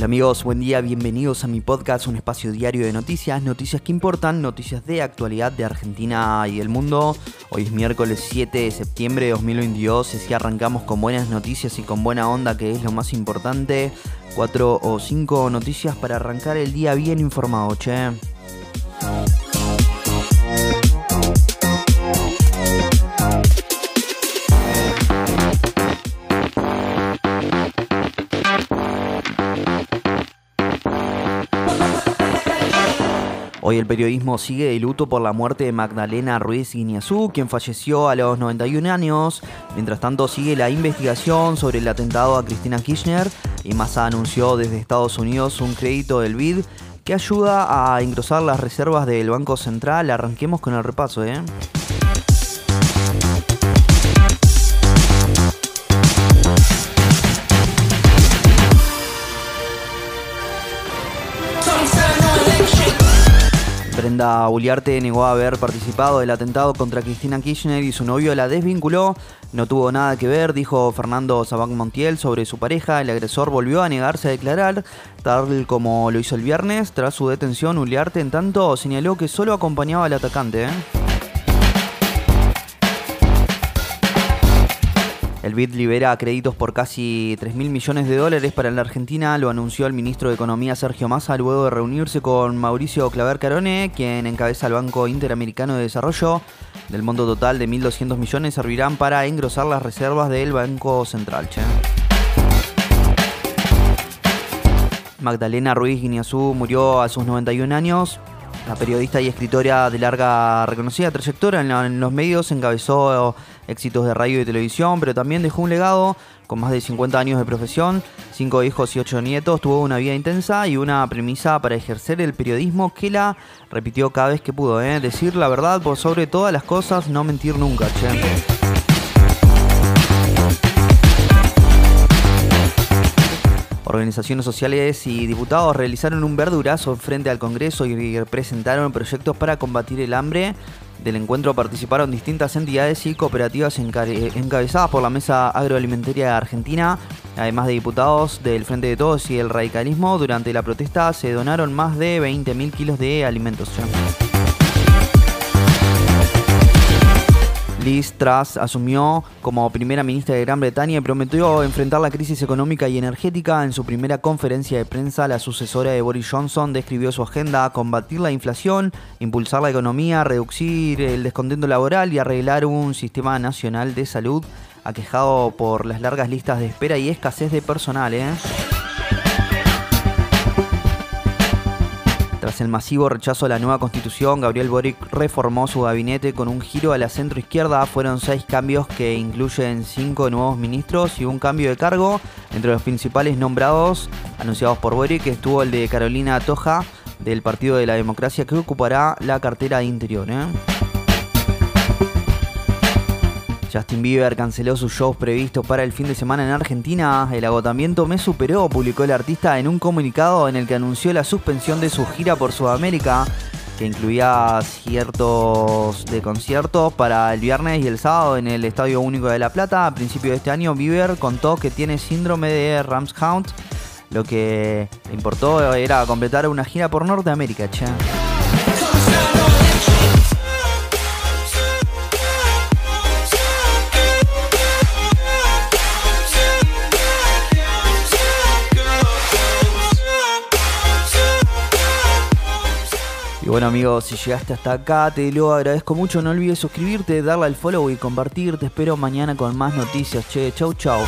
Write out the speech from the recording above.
Hola amigos, buen día, bienvenidos a mi podcast, un espacio diario de noticias, noticias que importan, noticias de actualidad de Argentina y del mundo. Hoy es miércoles 7 de septiembre de 2022, así arrancamos con buenas noticias y con buena onda, que es lo más importante. Cuatro o cinco noticias para arrancar el día bien informado, che. Hoy el periodismo sigue de luto por la muerte de Magdalena Ruiz Guiñazú, quien falleció a los 91 años. Mientras tanto sigue la investigación sobre el atentado a Cristina Kirchner y Massa anunció desde Estados Unidos un crédito del BID que ayuda a engrosar las reservas del Banco Central. Arranquemos con el repaso, ¿eh? Brenda Uliarte negó haber participado del atentado contra Cristina Kirchner y su novio la desvinculó. No tuvo nada que ver, dijo Fernando Sabac Montiel sobre su pareja. El agresor volvió a negarse a declarar, tal como lo hizo el viernes. Tras su detención, Uliarte en tanto señaló que solo acompañaba al atacante. ¿eh? El BID libera créditos por casi 3 mil millones de dólares para la Argentina, lo anunció el ministro de Economía Sergio Massa luego de reunirse con Mauricio Claver Carone, quien encabeza el Banco Interamericano de Desarrollo. Del monto total de 1.200 millones servirán para engrosar las reservas del Banco Central. Magdalena Ruiz Guiñazú murió a sus 91 años. La periodista y escritora de larga reconocida trayectoria en los medios encabezó éxitos de radio y televisión, pero también dejó un legado con más de 50 años de profesión, 5 hijos y 8 nietos, tuvo una vida intensa y una premisa para ejercer el periodismo que la repitió cada vez que pudo, ¿eh? decir la verdad por sobre todas las cosas, no mentir nunca, che. Organizaciones sociales y diputados realizaron un verdurazo frente al Congreso y presentaron proyectos para combatir el hambre. Del encuentro participaron distintas entidades y cooperativas encabezadas por la Mesa Agroalimentaria Argentina, además de diputados del Frente de Todos y el Radicalismo. Durante la protesta se donaron más de 20.000 kilos de alimentos. Liz Truss asumió como primera ministra de Gran Bretaña y prometió enfrentar la crisis económica y energética. En su primera conferencia de prensa, la sucesora de Boris Johnson describió su agenda a combatir la inflación, impulsar la economía, reducir el descontento laboral y arreglar un sistema nacional de salud aquejado por las largas listas de espera y escasez de personal. ¿eh? Tras el masivo rechazo a la nueva constitución, Gabriel Boric reformó su gabinete con un giro a la centro-izquierda. Fueron seis cambios que incluyen cinco nuevos ministros y un cambio de cargo. Entre los principales nombrados anunciados por Boric estuvo el de Carolina Toja del Partido de la Democracia que ocupará la cartera de Interior. ¿eh? Justin Bieber canceló sus shows previstos para el fin de semana en Argentina. El agotamiento me superó, publicó el artista en un comunicado en el que anunció la suspensión de su gira por Sudamérica, que incluía ciertos de conciertos para el viernes y el sábado en el Estadio Único de La Plata. A principio de este año, Bieber contó que tiene síndrome de Ramshound. Lo que le importó era completar una gira por Norteamérica, che. Bueno amigos, si llegaste hasta acá te lo agradezco mucho. No olvides suscribirte, darle al follow y compartir. Te espero mañana con más noticias. Che, chau chau.